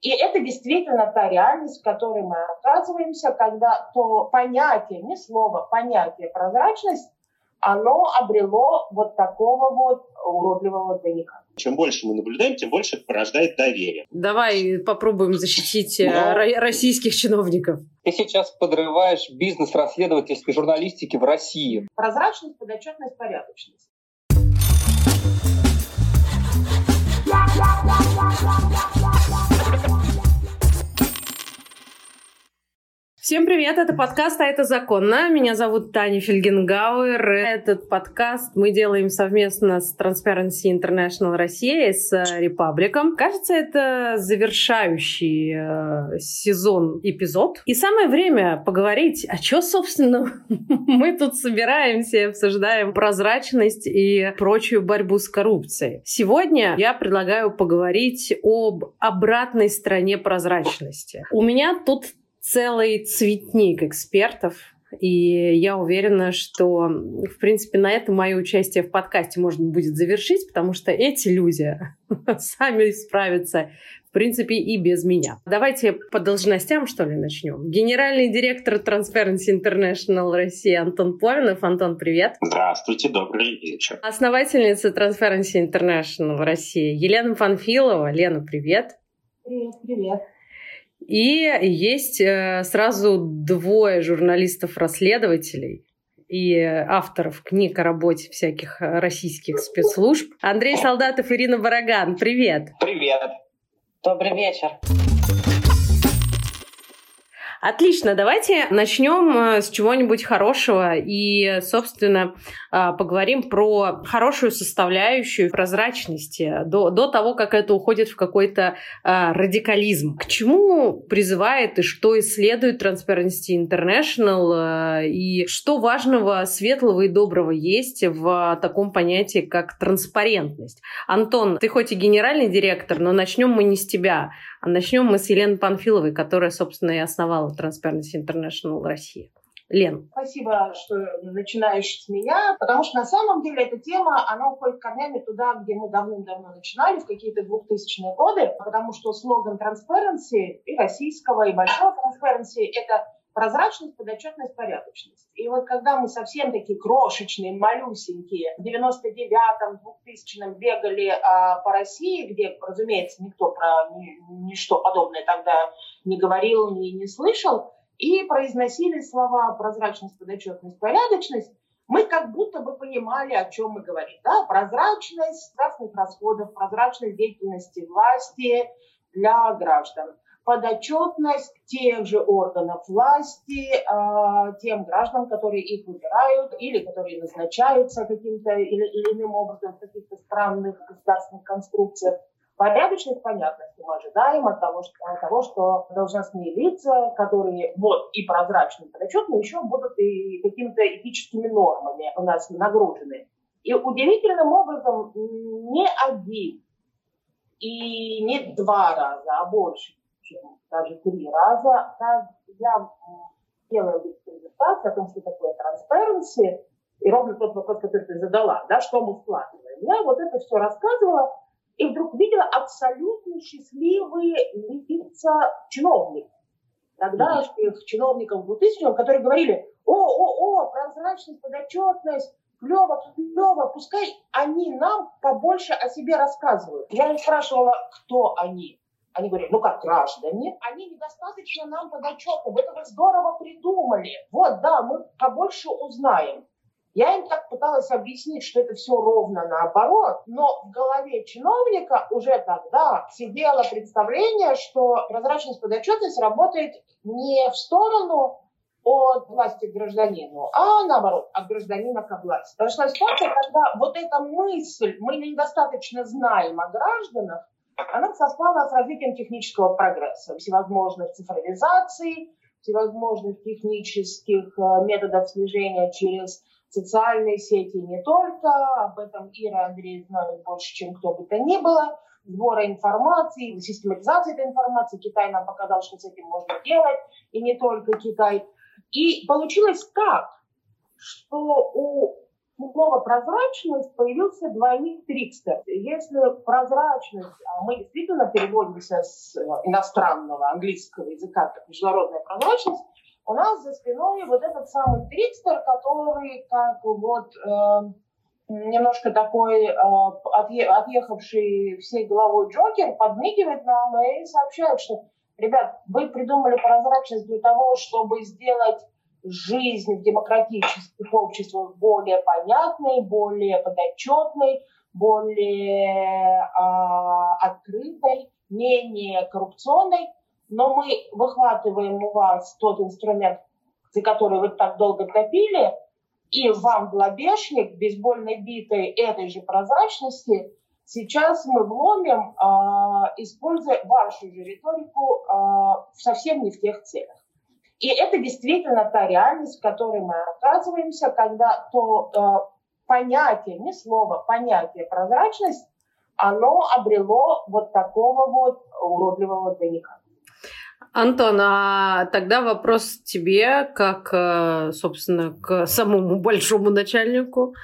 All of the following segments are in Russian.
И это действительно та реальность, в которой мы оказываемся, когда то понятие, не слово, понятие прозрачность, оно обрело вот такого вот уродливого двойника. Чем больше мы наблюдаем, тем больше порождает доверие. Давай попробуем защитить э, Но... российских чиновников. Ты сейчас подрываешь бизнес расследовательской журналистики в России. Прозрачность, подотчетность, порядочность. Всем привет, это подкаст «А это законно». Меня зовут Таня Фельгенгауэр. Этот подкаст мы делаем совместно с Transparency International Россия и с Репабликом. Кажется, это завершающий э, сезон эпизод. И самое время поговорить, а что, собственно, мы тут собираемся и обсуждаем прозрачность и прочую борьбу с коррупцией. Сегодня я предлагаю поговорить об обратной стороне прозрачности. У меня тут целый цветник экспертов, и я уверена, что, в принципе, на этом мое участие в подкасте можно будет завершить, потому что эти люди сами справятся, в принципе, и без меня. Давайте по должностям, что ли, начнем. Генеральный директор Transparency International России Антон Повинов. Антон, привет. Здравствуйте, добрый вечер. Основательница Transparency International России Елена Панфилова. Лена, привет. Привет, привет. И есть э, сразу двое журналистов-расследователей и авторов книг о работе всяких российских спецслужб. Андрей Солдатов, Ирина Бараган. Привет. Привет. Добрый вечер. Отлично, давайте начнем э, с чего-нибудь хорошего и, собственно, э, поговорим про хорошую составляющую прозрачности до, до того, как это уходит в какой-то э, радикализм. К чему призывает и что исследует Transparency International и что важного, светлого и доброго есть в таком понятии, как транспарентность? Антон, ты хоть и генеральный директор, но начнем мы не с тебя. А начнем мы с Елены Панфиловой, которая, собственно, и основала Transparency International Россия. Лен. Спасибо, что начинаешь с меня, потому что на самом деле эта тема, она уходит корнями туда, где мы давным-давно начинали, в какие-то 2000-е годы, потому что слоган Transparency и российского, и большого Transparency — это прозрачность, подотчетность, порядочность. И вот когда мы совсем такие крошечные, малюсенькие, в 99-м, 2000-м бегали а, по России, где, разумеется, никто про ни, ничто подобное тогда не говорил, ни не слышал, и произносили слова прозрачность, подотчетность, порядочность, мы как будто бы понимали, о чем мы говорим. Да? Прозрачность государственных расходов, прозрачность деятельности власти для граждан – подотчетность тех же органов власти э, тем гражданам, которые их выбирают или которые назначаются каким-то или, или иным образом в каких-то странных государственных конструкциях. Порядочность, понятность мы ожидаем от того, что, от того, что должностные лица, которые вот и прозрачные, и подотчетные, еще будут и какими-то этическими нормами у нас нагружены. И удивительным образом не один и не два раза, а больше чем даже три раза. Я делаю презентацию о том, что такое transparency, и ровно тот вопрос, который ты задала, да, что мы вкладываем. Я вот это все рассказывала, и вдруг видела абсолютно счастливые лица чиновников. Тогдашних чиновников 2000 которые говорили, о, о, о, прозрачность, подотчетность, клево, клево, пускай они нам побольше о себе рассказывают. Я их спрашивала, кто они. Они говорят, ну как граждане, они недостаточно нам подотчетны, вы это здорово придумали. Вот, да, мы побольше узнаем. Я им так пыталась объяснить, что это все ровно наоборот, но в голове чиновника уже тогда сидело представление, что прозрачность подотчетность работает не в сторону от власти к гражданину, а наоборот, от гражданина к власти. Прошла ситуация, когда вот эта мысль, мы недостаточно знаем о гражданах, она совпала с развитием технического прогресса, всевозможных цифровизаций, всевозможных технических э, методов слежения через социальные сети не только, об этом Ира Андрей знают больше, чем кто бы то ни было, сбора информации, систематизации этой информации. Китай нам показал, что с этим можно делать, и не только Китай. И получилось так, что у слово «прозрачность» появился двойник трикстер. Если прозрачность, а мы действительно переводимся с э, иностранного английского языка как международная прозрачность, у нас за спиной вот этот самый трикстер, который как вот э, немножко такой э, отъе, отъехавший всей головой Джокер подмигивает нам и сообщает, что, ребят, вы придумали прозрачность для того, чтобы сделать жизнь в демократических обществах более понятной, более подотчетной, более э, открытой, менее коррупционной. Но мы выхватываем у вас тот инструмент, за который вы так долго топили, и вам в лобешник бейсбольной битой этой же прозрачности сейчас мы вломим, э, используя вашу же риторику э, совсем не в тех целях. И это действительно та реальность, в которой мы оказываемся, когда то э, понятие, не слово, понятие прозрачность, оно обрело вот такого вот уродливого двойника. Антон, а тогда вопрос тебе, как, э, собственно, к самому большому начальнику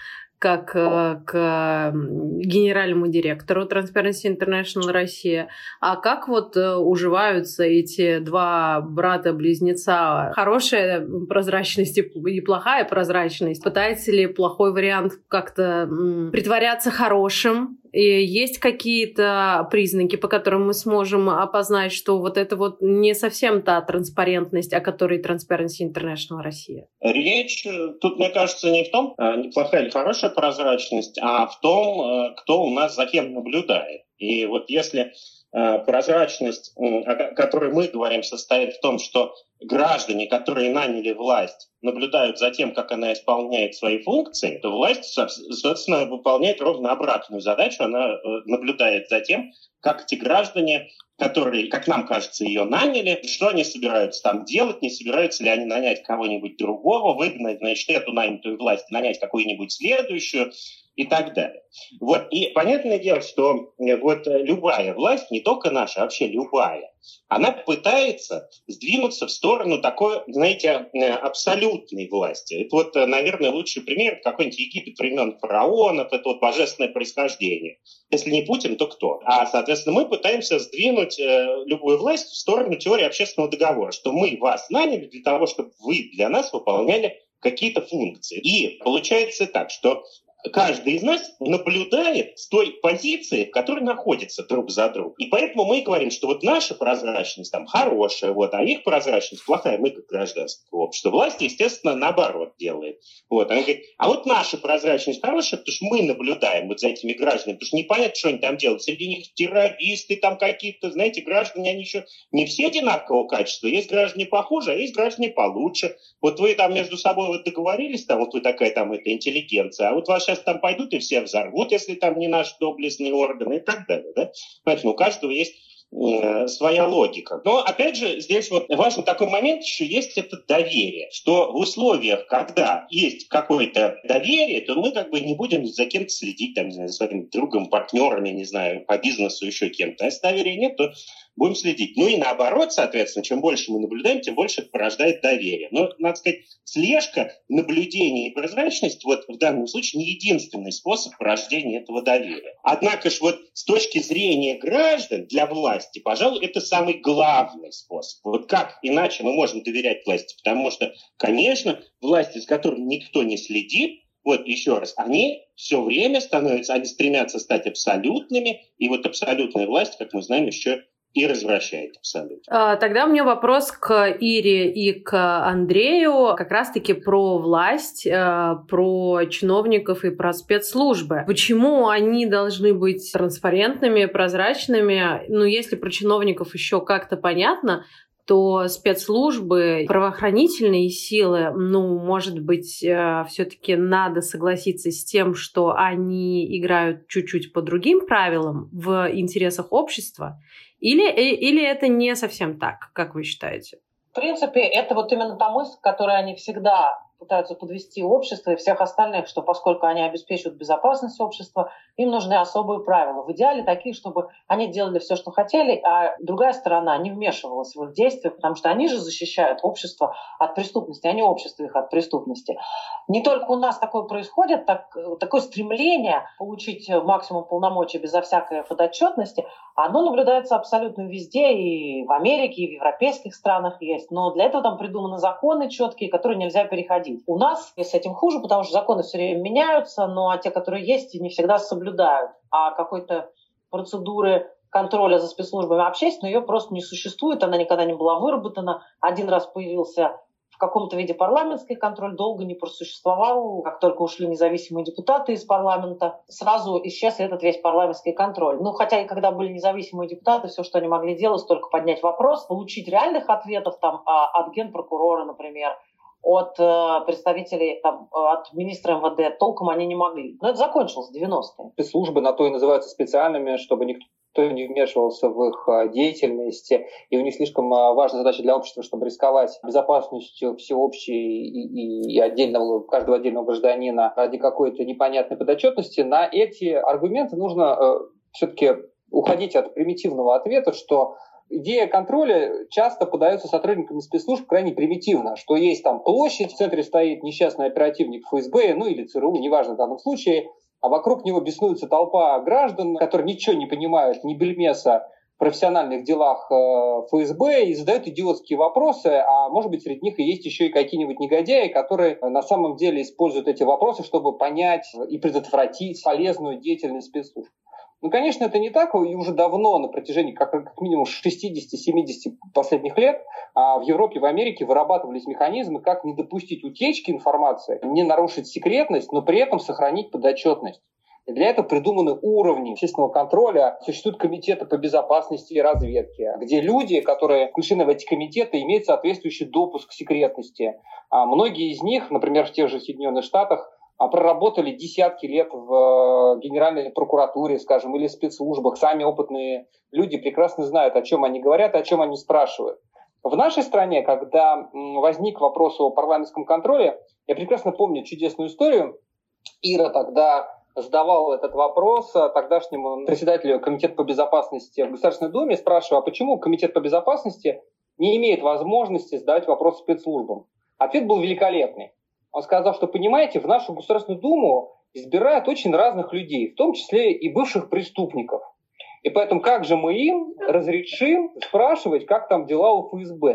как э, к генеральному директору Transparency International Россия. А как вот э, уживаются эти два брата-близнеца? Хорошая прозрачность и плохая прозрачность? Пытается ли плохой вариант как-то притворяться хорошим? Есть какие-то признаки, по которым мы сможем опознать, что вот это вот не совсем та транспарентность, о которой Transparency International Россия? Речь э, тут, мне кажется, не в том, неплохая или хорошая прозрачность, а в том, э, кто у нас за кем наблюдает. И вот если э, прозрачность, о которой мы говорим, состоит в том, что граждане, которые наняли власть, наблюдают за тем, как она исполняет свои функции, то власть, собственно, выполняет ровно обратную задачу. Она э, наблюдает за тем, как эти граждане, которые, как нам кажется, ее наняли, что они собираются там делать, не собираются ли они нанять кого-нибудь другого, выгнать, значит, эту нанятую власть, нанять какую-нибудь следующую и так далее. Вот. И понятное дело, что э, вот э, любая власть, не только наша, а вообще любая, она пытается сдвинуться в сторону такой, знаете, э, абсолютной власти. Это вот, наверное, лучший пример какой-нибудь Египет времен фараонов, это вот божественное происхождение. Если не Путин, то кто? А, соответственно, мы пытаемся сдвинуть любую власть в сторону теории общественного договора, что мы вас наняли для того, чтобы вы для нас выполняли какие-то функции. И получается так, что каждый из нас наблюдает с той позиции, в которой находится друг за другом. И поэтому мы говорим, что вот наша прозрачность там хорошая, вот, а их прозрачность плохая, мы как гражданское общество. Власть, естественно, наоборот делает. Вот. Она говорит, а вот наша прозрачность хорошая, потому что мы наблюдаем вот за этими гражданами, потому что непонятно, что они там делают. Среди них террористы там какие-то, знаете, граждане, они еще не все одинакового качества. Есть граждане похуже, а есть граждане получше. Вот вы там между собой вот договорились, там вот вы такая там эта интеллигенция, а вот ваша сейчас там пойдут и все взорвут, если там не наш доблестный орган и так далее. Да? Поэтому у каждого есть э, своя логика. Но, опять же, здесь вот важный такой момент еще есть это доверие, что в условиях, когда есть какое-то доверие, то мы как бы не будем за кем-то следить, там, не знаю, за своим другом, партнерами, не знаю, по бизнесу, еще кем-то. А если доверия нет, то будем следить. Ну и наоборот, соответственно, чем больше мы наблюдаем, тем больше это порождает доверие. Но, надо сказать, слежка, наблюдение и прозрачность вот в данном случае не единственный способ порождения этого доверия. Однако же вот с точки зрения граждан для власти, пожалуй, это самый главный способ. Вот как иначе мы можем доверять власти? Потому что, конечно, власти, с которыми никто не следит, вот еще раз, они все время становятся, они стремятся стать абсолютными, и вот абсолютная власть, как мы знаем, еще и развращает абсолютно. А, тогда у меня вопрос к Ире и к Андрею как раз-таки про власть, э, про чиновников и про спецслужбы. Почему они должны быть транспарентными, прозрачными? Ну, если про чиновников еще как-то понятно, то спецслужбы, правоохранительные силы, ну, может быть, э, все-таки надо согласиться с тем, что они играют чуть-чуть по другим правилам в интересах общества, или, э, или это не совсем так, как вы считаете? В принципе, это вот именно та мысль, к которой они всегда пытаются подвести общество и всех остальных, что поскольку они обеспечивают безопасность общества, им нужны особые правила. В идеале такие, чтобы они делали все, что хотели, а другая сторона не вмешивалась в их действия, потому что они же защищают общество от преступности, а не общество их от преступности. Не только у нас такое происходит, так, такое стремление получить максимум полномочий безо всякой подотчетности, оно наблюдается абсолютно везде, и в Америке, и в европейских странах есть. Но для этого там придуманы законы четкие, которые нельзя переходить. У нас с этим хуже, потому что законы все время меняются, но а те, которые есть, не всегда соблюдают. А какой-то процедуры контроля за спецслужбами общественной, ее просто не существует, она никогда не была выработана. Один раз появился в каком-то виде парламентский контроль долго не просуществовал. Как только ушли независимые депутаты из парламента, сразу исчез этот весь парламентский контроль. Ну, хотя и когда были независимые депутаты, все, что они могли делать, только поднять вопрос, получить реальных ответов там, а, от генпрокурора, например, от э, представителей, там, от министра МВД толком они не могли. Но это закончилось в 90-е. Спецслужбы на то и называются специальными, чтобы никто никто не вмешивался в их а, деятельность, и у них слишком а, важная задача для общества, чтобы рисковать безопасностью всеобщей и, и, и отдельного, каждого отдельного гражданина ради какой-то непонятной подотчетности. На эти аргументы нужно э, все-таки уходить от примитивного ответа, что идея контроля часто подается сотрудниками спецслужб крайне примитивно, что есть там площадь, в центре стоит несчастный оперативник ФСБ, ну или ЦРУ, неважно в данном случае, а вокруг него беснуется толпа граждан, которые ничего не понимают, ни бельмеса в профессиональных делах э, ФСБ и задают идиотские вопросы, а может быть среди них и есть еще и какие-нибудь негодяи, которые на самом деле используют эти вопросы, чтобы понять и предотвратить полезную деятельность спецслужб. Ну, конечно, это не так, и уже давно, на протяжении как, как минимум 60-70 последних лет, а в Европе, в Америке вырабатывались механизмы, как не допустить утечки информации, не нарушить секретность, но при этом сохранить подотчетность. И для этого придуманы уровни общественного контроля. Существуют комитеты по безопасности и разведке, где люди, которые включены в эти комитеты, имеют соответствующий допуск к секретности. А многие из них, например, в тех же Соединенных Штатах, проработали десятки лет в э, Генеральной прокуратуре, скажем, или спецслужбах. Сами опытные люди прекрасно знают, о чем они говорят, о чем они спрашивают. В нашей стране, когда возник вопрос о парламентском контроле, я прекрасно помню чудесную историю. Ира тогда задавал этот вопрос тогдашнему председателю Комитета по безопасности в Государственной Думе, спрашивая, а почему Комитет по безопасности не имеет возможности задавать вопрос спецслужбам. Ответ был великолепный. Он сказал, что, понимаете, в нашу Государственную Думу избирают очень разных людей, в том числе и бывших преступников. И поэтому как же мы им разрешим спрашивать, как там дела у ФСБ?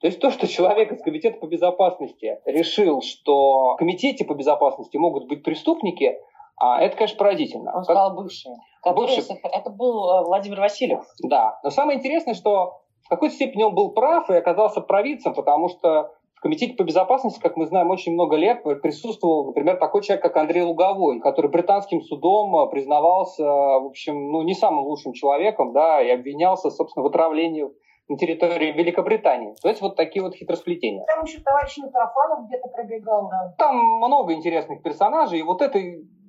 То есть то, что человек из Комитета по безопасности решил, что в Комитете по безопасности могут быть преступники, а это, конечно, поразительно. Он сказал бывшие. Бывший. Это был э, Владимир Васильев. Да. Но самое интересное, что в какой-то степени он был прав и оказался провидцем, потому что в Комитете по безопасности, как мы знаем, очень много лет присутствовал, например, такой человек, как Андрей Луговой, который британским судом э, признавался, в общем, ну, не самым лучшим человеком, да, и обвинялся, собственно, в отравлении на территории Великобритании. То есть вот такие вот хитросплетения. Там еще товарищ Митрофанов где-то пробегал, да. Там много интересных персонажей, и вот это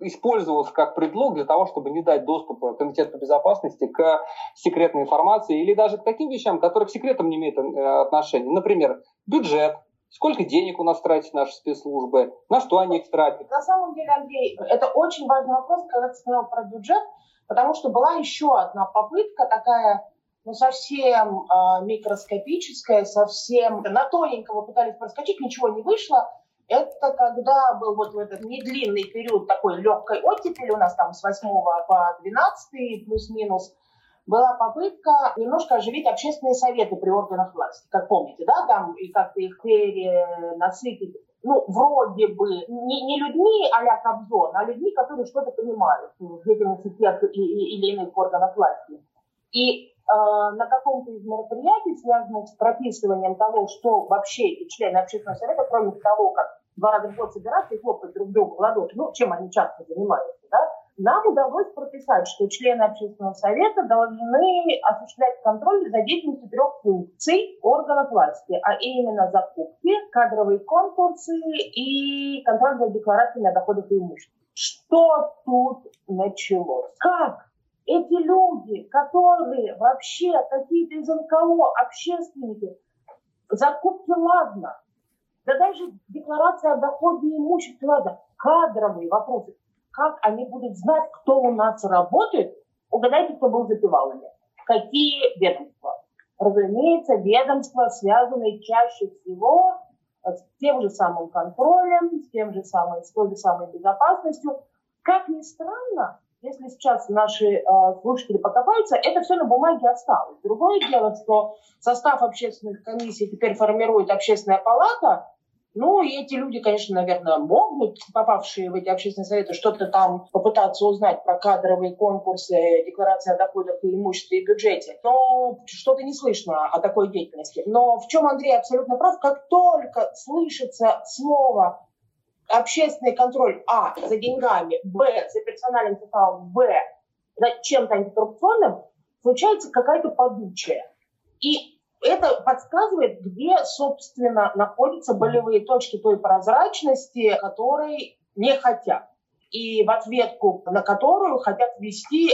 использовалось как предлог для того, чтобы не дать доступа Комитету по безопасности к секретной информации или даже к таким вещам, которые к секретам не имеют э, отношения. Например, бюджет, Сколько денег у нас тратят наши спецслужбы? На что они их тратят? На самом деле, Андрей, это очень важный вопрос, когда ты сказал про бюджет, потому что была еще одна попытка такая, ну, совсем э, микроскопическая, совсем на тоненького пытались проскочить, ничего не вышло. Это когда был вот этот недлинный период такой легкой оттепели у нас там с 8 по 12 плюс-минус, была попытка немножко оживить общественные советы при органах власти, как помните, да, там и как-то их перенасытить ну, вроде бы, не, не людьми а-ля Кобзон, а людьми, которые что-то понимают в деятельности тех или иных органов власти. И э, на каком-то из мероприятий, связанных с прописыванием того, что вообще и члены общественного совета, кроме того, как два раза в год собираться и хлопать друг другу в ладоши, ну, чем они часто занимаются, да, нам удалось прописать, что члены общественного совета должны осуществлять контроль за деятельностью трех функций органов власти, а именно закупки, кадровые конкурсы и контроль за декларациями о доходах и имуществе. Что тут началось? Как эти люди, которые вообще какие-то из НКО, общественники, закупки ладно, да даже декларация о доходе и имуществе, ладно, кадровые вопросы. Как они будут знать, кто у нас работает? Угадайте, кто был запевалами. Какие ведомства? Разумеется, ведомства, связанные чаще всего с тем же самым контролем, с, тем же самой, с той же самой безопасностью. Как ни странно, если сейчас наши э, слушатели покопаются, это все на бумаге осталось. Другое дело, что состав общественных комиссий теперь формирует общественная палата, ну, и эти люди, конечно, наверное, могут, попавшие в эти общественные советы, что-то там попытаться узнать про кадровые конкурсы, декларации о доходах и имуществе и бюджете. Но что-то не слышно о такой деятельности. Но в чем Андрей абсолютно прав, как только слышится слово общественный контроль, а, за деньгами, б, за персональным составом, в, за чем-то антикоррупционным, случается какая-то подучая. И это подсказывает, где, собственно, находятся болевые точки той прозрачности, которой не хотят. И в ответку на которую хотят ввести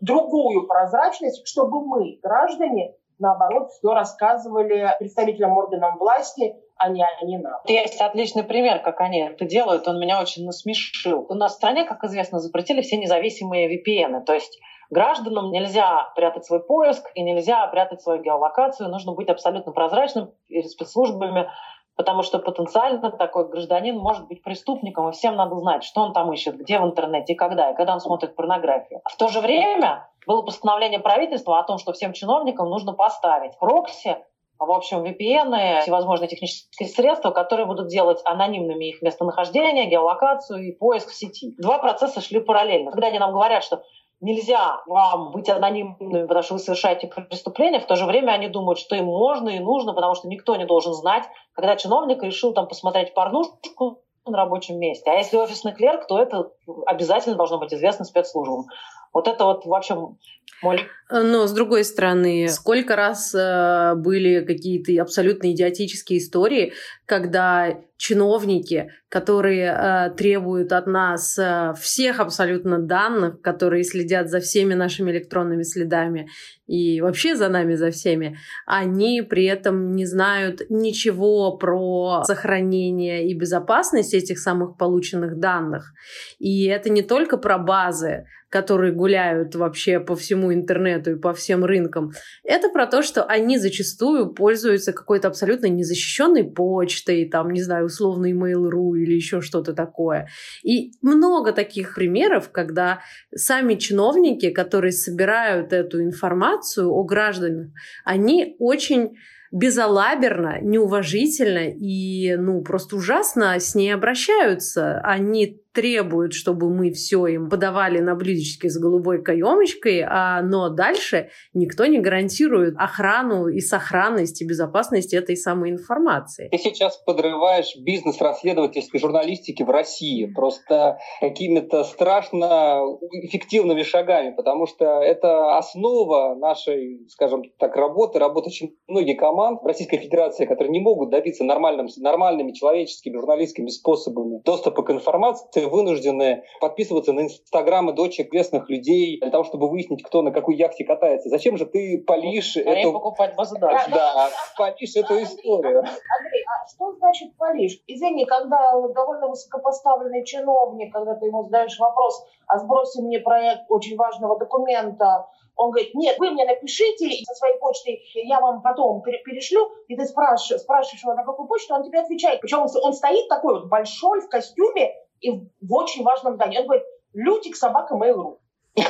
другую прозрачность, чтобы мы, граждане, наоборот, все рассказывали представителям органам власти, а не они нам. Есть отличный пример, как они это делают, он меня очень насмешил. У нас в стране, как известно, запретили все независимые VPN. То есть Гражданам нельзя прятать свой поиск и нельзя прятать свою геолокацию. Нужно быть абсолютно прозрачным перед спецслужбами, потому что потенциально такой гражданин может быть преступником, и всем надо знать, что он там ищет, где в интернете и когда, и когда он смотрит порнографию. В то же время было постановление правительства о том, что всем чиновникам нужно поставить прокси, в общем, VPN, всевозможные технические средства, которые будут делать анонимными их местонахождение, геолокацию и поиск в сети. Два процесса шли параллельно. Когда они нам говорят, что нельзя вам быть анонимными, потому что вы совершаете преступление, в то же время они думают, что им можно и нужно, потому что никто не должен знать, когда чиновник решил там посмотреть порнушку на рабочем месте. А если офисный клерк, то это обязательно должно быть известно спецслужбам. Вот это вот, в общем, мой... Но, с другой стороны, сколько раз э, были какие-то абсолютно идиотические истории, когда чиновники, которые э, требуют от нас э, всех абсолютно данных, которые следят за всеми нашими электронными следами и вообще за нами, за всеми, они при этом не знают ничего про сохранение и безопасность этих самых полученных данных. И это не только про базы, которые гуляют вообще по всему интернету и по всем рынкам. Это про то, что они зачастую пользуются какой-то абсолютно незащищенной почтой, там, не знаю, условный Mail.ru или еще что-то такое. И много таких примеров, когда сами чиновники, которые собирают эту информацию о гражданах, они очень безалаберно, неуважительно и, ну, просто ужасно с ней обращаются. Они требуют, чтобы мы все им подавали на блюдечке с голубой каемочкой, а, но дальше никто не гарантирует охрану и сохранность и безопасность этой самой информации. Ты сейчас подрываешь бизнес расследовательской журналистики в России просто какими-то страшно эффективными шагами, потому что это основа нашей, скажем так, работы, работы очень многих команд в Российской Федерации, которые не могут добиться нормальным, нормальными человеческими журналистскими способами доступа к информации, вынуждены подписываться на инстаграмы дочек известных людей для того, чтобы выяснить, кто на какой яхте катается. Зачем же ты полишь эту... покупать базу данных. Да, полишь эту историю. Андрей, а что значит полишь? Извини, когда довольно высокопоставленный чиновник, когда ты ему задаешь вопрос, а сброси мне проект очень важного документа, он говорит, нет, вы мне напишите со своей почты, я вам потом перешлю, и ты спрашиваешь, спрашиваешь его, на какую почту, он тебе отвечает. Причем он стоит такой вот большой в костюме, и в очень важном здании. Он говорит, Лютик, собака Mail.ru.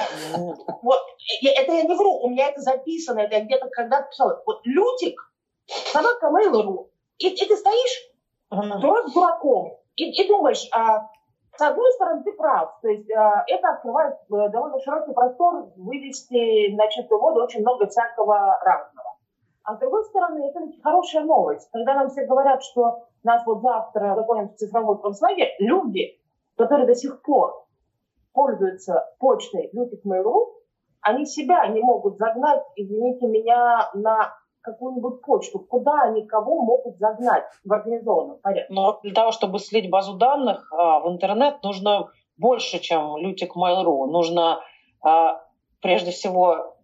Вот, это я не вру, у меня это записано, это я где-то когда-то писала. Вот Лютик, собака Mail.ru. И, и ты стоишь дурак дураком и, и думаешь, а, с одной стороны, ты прав, то есть а, это открывает э, довольно широкий простор вывести на чистую воду очень много всякого разного. А с другой стороны, это хорошая новость. Когда нам все говорят, что нас вот завтра загонят в цифровой концлагерь, люди, которые до сих пор пользуются почтой Bluetooth они себя не могут загнать, извините меня, на какую-нибудь почту. Куда они кого могут загнать в организованном порядке? Но для того, чтобы слить базу данных а, в интернет, нужно больше, чем Лютик Mail.ru. Нужно а, прежде всего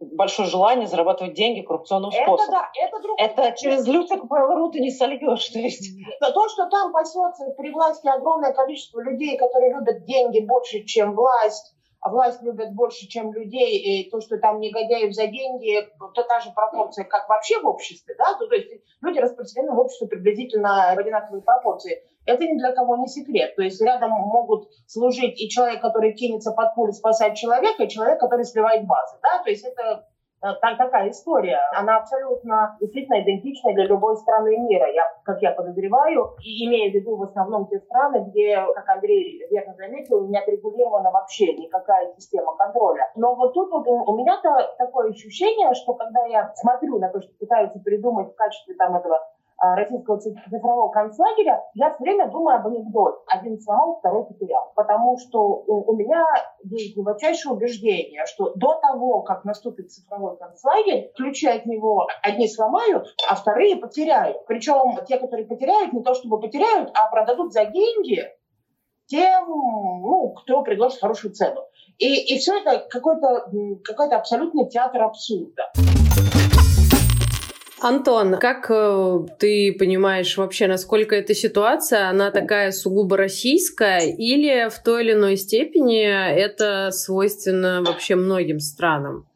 большое желание зарабатывать деньги коррупционным это, способом. Да, это, другое. это через лютик Mail.ru ты не сольешь. То, есть. то, что там пасется при власти огромное количество людей, которые любят деньги больше, чем власть, а власть любят больше, чем людей, и то, что там негодяев за деньги, то та же пропорция, как вообще в обществе, да, то, то есть люди распределены в обществе приблизительно в одинаковой пропорции. Это ни для кого не секрет. То есть рядом могут служить и человек, который кинется под пулю спасать человека, и человек, который сливает базы, да, то есть это Э, так, такая история. Она абсолютно действительно идентична для любой страны мира, я, как я подозреваю, и имея в виду в основном те страны, где, как Андрей верно заметил, не отрегулирована вообще никакая система контроля. Но вот тут вот у, меня-то такое ощущение, что когда я смотрю на то, что пытаются придумать в качестве там этого российского цифрового концлагеря, я все время думаю об анекдоте. Один сломал, второй потерял. Потому что у меня есть глубочайшее убеждение, что до того, как наступит цифровой концлагерь, ключи от него одни сломают, а вторые потеряют. Причем те, которые потеряют, не то чтобы потеряют, а продадут за деньги тем, ну, кто предложит хорошую цену. И, и все это какой-то какой абсолютный театр абсурда. Антон, как э, ты понимаешь вообще, насколько эта ситуация, она такая сугубо российская или в той или иной степени это свойственно вообще многим странам?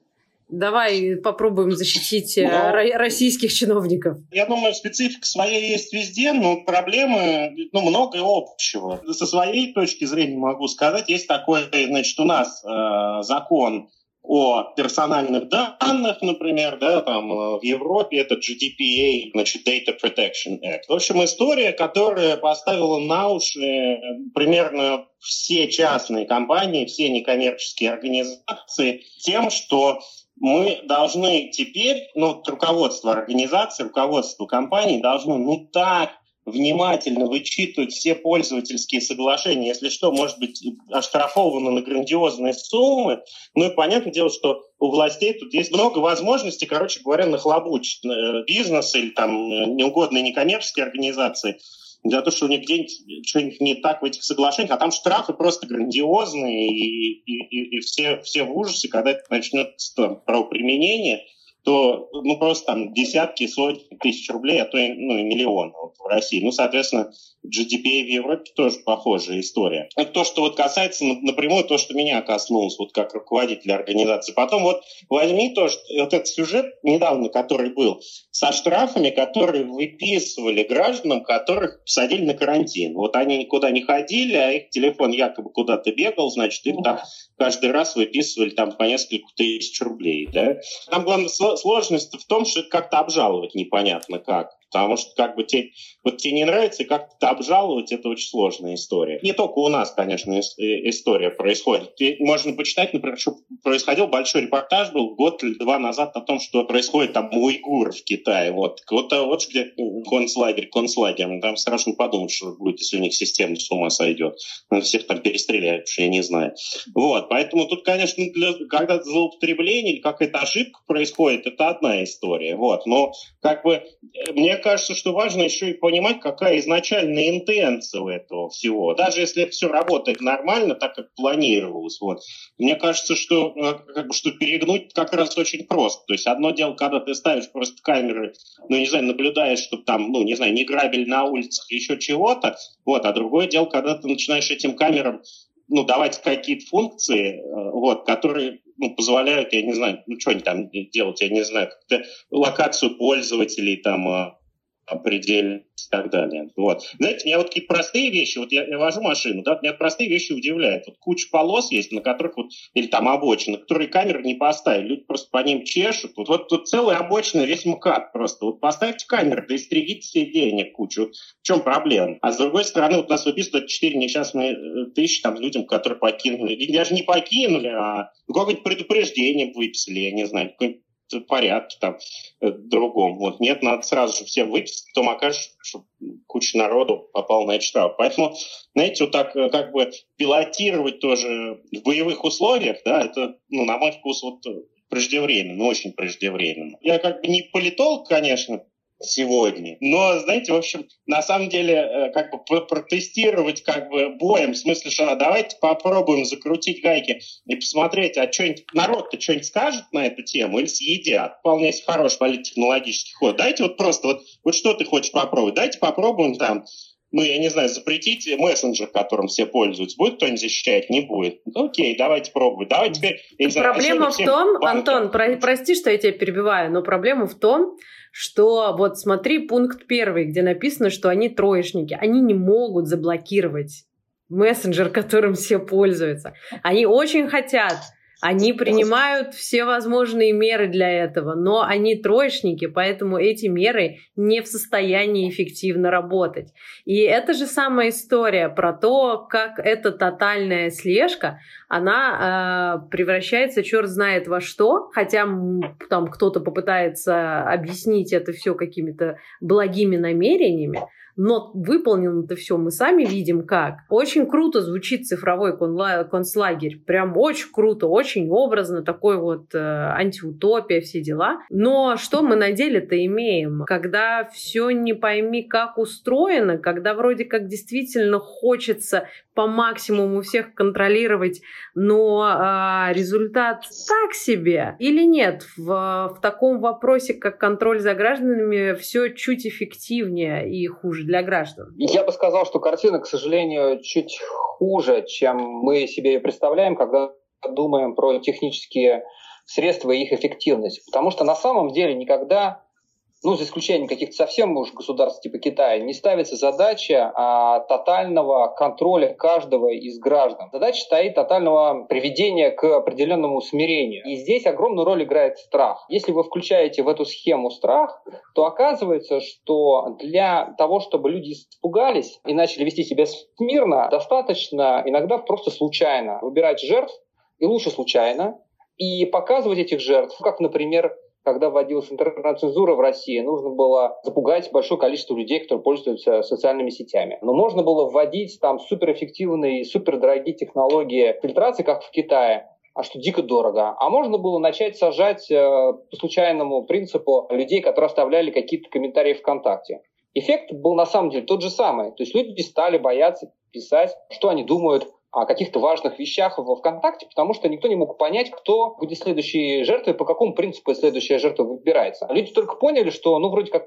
Давай попробуем защитить э, но, российских чиновников. Я думаю, специфика своя есть везде, но проблемы, ну, много общего. Со своей точки зрения могу сказать, есть такой, значит, у нас э, закон о персональных данных, например, да, там э, в Европе это GDPR, значит, Data Protection Act. В общем, история, которая поставила на уши э, примерно все частные компании, все некоммерческие организации тем, что мы должны теперь, ну, руководство организации, руководство компании должно ну так внимательно вычитывать все пользовательские соглашения. Если что, может быть оштрафовано на грандиозные суммы. Ну и понятное дело, что у властей тут есть много возможностей, короче говоря, нахлобучить э, бизнес или там э, неугодные некоммерческие организации для того, что у них где-нибудь что-нибудь не так в этих соглашениях, а там штрафы просто грандиозные, и, и, и, все, все в ужасе, когда это начнется правоприменение – то ну, просто там десятки, сотни тысяч рублей, а то и, ну, и миллионы вот, в России. Ну, соответственно, GDP в Европе тоже похожая история. Это то, что вот касается напрямую то, что меня коснулось, вот как руководителя организации. Потом вот возьми то, что, вот этот сюжет недавно, который был, со штрафами, которые выписывали гражданам, которых посадили на карантин. Вот они никуда не ходили, а их телефон якобы куда-то бегал, значит, им там каждый раз выписывали там по несколько тысяч рублей. Да? Там главное сложность в том, что это как-то обжаловать непонятно как. Потому что как бы тебе, вот тебе не нравится, и как-то обжаловать, это очень сложная история. Не только у нас, конечно, э, история происходит. Можно почитать, например, что происходил большой репортаж был год или два назад о том, что происходит там у уйгуров в Китае. Вот, вот, вот где концлагерь, концлагерь. Там страшно подумать, что будет, если у них система с ума сойдет. Всех там перестреляют, что я не знаю. Вот, поэтому тут, конечно, для, когда злоупотребление или какая-то ошибка происходит, это одна история. Вот, но как бы мне кажется, что важно еще и понимать, какая изначальная интенция у этого всего. Даже если все работает нормально, так как планировалось. Вот. Мне кажется, что, э, как бы, что перегнуть как раз очень просто. То есть одно дело, когда ты ставишь просто камеры, ну, не знаю, наблюдаешь, чтобы там, ну, не знаю, не грабили на улицах, еще чего-то, вот, а другое дело, когда ты начинаешь этим камерам ну, давать какие-то функции, э, вот, которые ну, позволяют, я не знаю, ну, что они там делать, я не знаю, как-то локацию пользователей там определить и так далее. Вот. Знаете, меня вот такие простые вещи, вот я, я вожу машину, да, меня простые вещи удивляют. Вот куча полос есть, на которых вот, или там обочины, на которые камеры не поставили, люди просто по ним чешут. Вот, вот тут целая обочина, весь МКАД просто. Вот поставьте камеры, да истребите себе денег кучу. Вот в чем проблема? А с другой стороны, вот нас выписывают 4 несчастные э, тысячи там людям, которые покинули. И даже не покинули, а какое-нибудь предупреждение выписали, я не знаю, какой порядке там э, другом. Вот нет, надо сразу же всем выписать, потом окажется, что куча народу попал на штраф. Поэтому, знаете, вот так э, как бы пилотировать тоже в боевых условиях, да, это, ну, на мой вкус, вот преждевременно, очень преждевременно. Я как бы не политолог, конечно, сегодня. Но, знаете, в общем, на самом деле, э, как бы протестировать как бы боем, в смысле, что а давайте попробуем закрутить гайки и посмотреть, а что-нибудь, народ-то что-нибудь скажет на эту тему или съедят. Вполне хороший политтехнологический ход. Дайте вот просто, вот, вот что ты хочешь попробовать, дайте попробуем там ну, я не знаю, запретить мессенджер, которым все пользуются. Будет кто-нибудь защищать? Не будет. Ну, окей, давайте пробовать. Давайте теперь... Проблема в том, банки... Антон, про, прости, что я тебя перебиваю, но проблема в том, что вот смотри пункт первый, где написано, что они троечники. Они не могут заблокировать мессенджер, которым все пользуются. Они очень хотят они принимают все возможные меры для этого, но они троечники, поэтому эти меры не в состоянии эффективно работать. И это же самая история про то, как эта тотальная слежка, она э, превращается черт знает во что, хотя там кто-то попытается объяснить это все какими-то благими намерениями, но выполнено это все мы сами видим как. Очень круто звучит цифровой концлагерь. Прям очень круто, очень образно, такой вот э, антиутопия, все дела. Но что мы на деле-то имеем? Когда все не пойми как устроено, когда вроде как действительно хочется по максимуму всех контролировать, но э, результат так себе или нет? В, в таком вопросе, как контроль за гражданами, все чуть эффективнее и хуже для граждан. Я бы сказал, что картина, к сожалению, чуть хуже, чем мы себе ее представляем, когда думаем про технические средства и их эффективность. Потому что на самом деле никогда ну, за исключением каких-то совсем уж государств типа Китая, не ставится задача а, тотального контроля каждого из граждан. Задача стоит тотального приведения к определенному смирению. И здесь огромную роль играет страх. Если вы включаете в эту схему страх, то оказывается, что для того, чтобы люди испугались и начали вести себя смирно, достаточно иногда просто случайно выбирать жертв, и лучше случайно, и показывать этих жертв, как, например, когда вводилась интернет-цензура в России, нужно было запугать большое количество людей, которые пользуются социальными сетями. Но можно было вводить там суперэффективные, супердорогие технологии фильтрации, как в Китае, а что дико дорого. А можно было начать сажать э, по случайному принципу людей, которые оставляли какие-то комментарии ВКонтакте. Эффект был на самом деле тот же самый. То есть люди стали бояться писать, что они думают, о каких-то важных вещах в ВКонтакте, потому что никто не мог понять, кто будет следующей жертвой, по какому принципу следующая жертва выбирается. Люди только поняли, что, ну, вроде как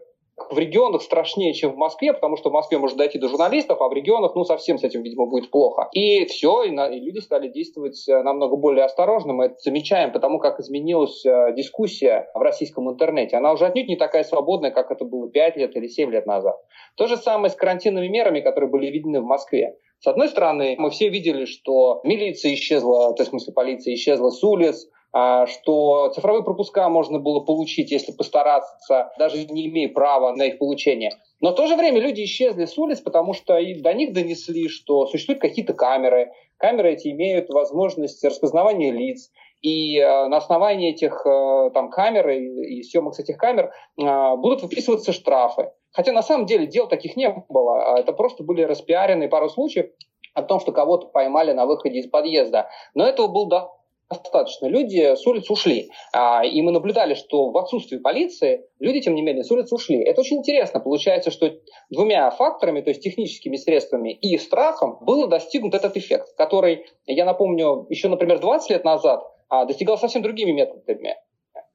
в регионах страшнее, чем в Москве, потому что в Москве может дойти до журналистов, а в регионах, ну, совсем с этим, видимо, будет плохо. И все, и, на, и люди стали действовать э, намного более осторожно. Мы это замечаем, потому как изменилась э, дискуссия в российском интернете. Она уже отнюдь не такая свободная, как это было 5 лет или 7 лет назад. То же самое с карантинными мерами, которые были введены в Москве. С одной стороны, мы все видели, что милиция исчезла, то есть в смысле полиция исчезла с улиц, что цифровые пропуска можно было получить, если постараться, даже не имея права на их получение. Но в то же время люди исчезли с улиц, потому что до них донесли, что существуют какие-то камеры. Камеры эти имеют возможность распознавания лиц. И э, на основании этих э, там, камер и, съемок с этих камер э, будут выписываться штрафы. Хотя на самом деле дел таких не было. А это просто были распиарены пару случаев о том, что кого-то поймали на выходе из подъезда. Но этого было достаточно. Люди с улиц ушли. А, и мы наблюдали, что в отсутствии полиции люди, тем не менее, с улиц ушли. Это очень интересно. Получается, что двумя факторами, то есть техническими средствами и страхом, был достигнут этот эффект, который, я напомню, еще, например, 20 лет назад а, достигал совсем другими методами.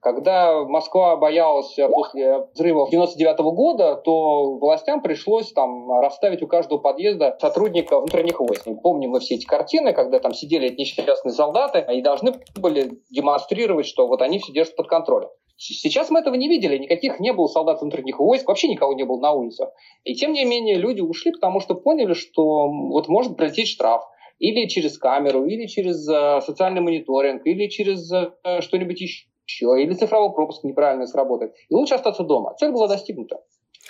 Когда Москва боялась после взрывов 99 года, то властям пришлось там расставить у каждого подъезда сотрудника внутренних войск. Помним мы все эти картины, когда там сидели эти несчастные солдаты и должны были демонстрировать, что вот они все держат под контролем. Сейчас мы этого не видели, никаких не было солдат внутренних войск, вообще никого не было на улицах. И тем не менее люди ушли, потому что поняли, что вот может прилететь штраф или через камеру, или через э, социальный мониторинг, или через э, что-нибудь еще еще, или цифровой пропуск неправильно сработает. И лучше остаться дома. Цель была достигнута.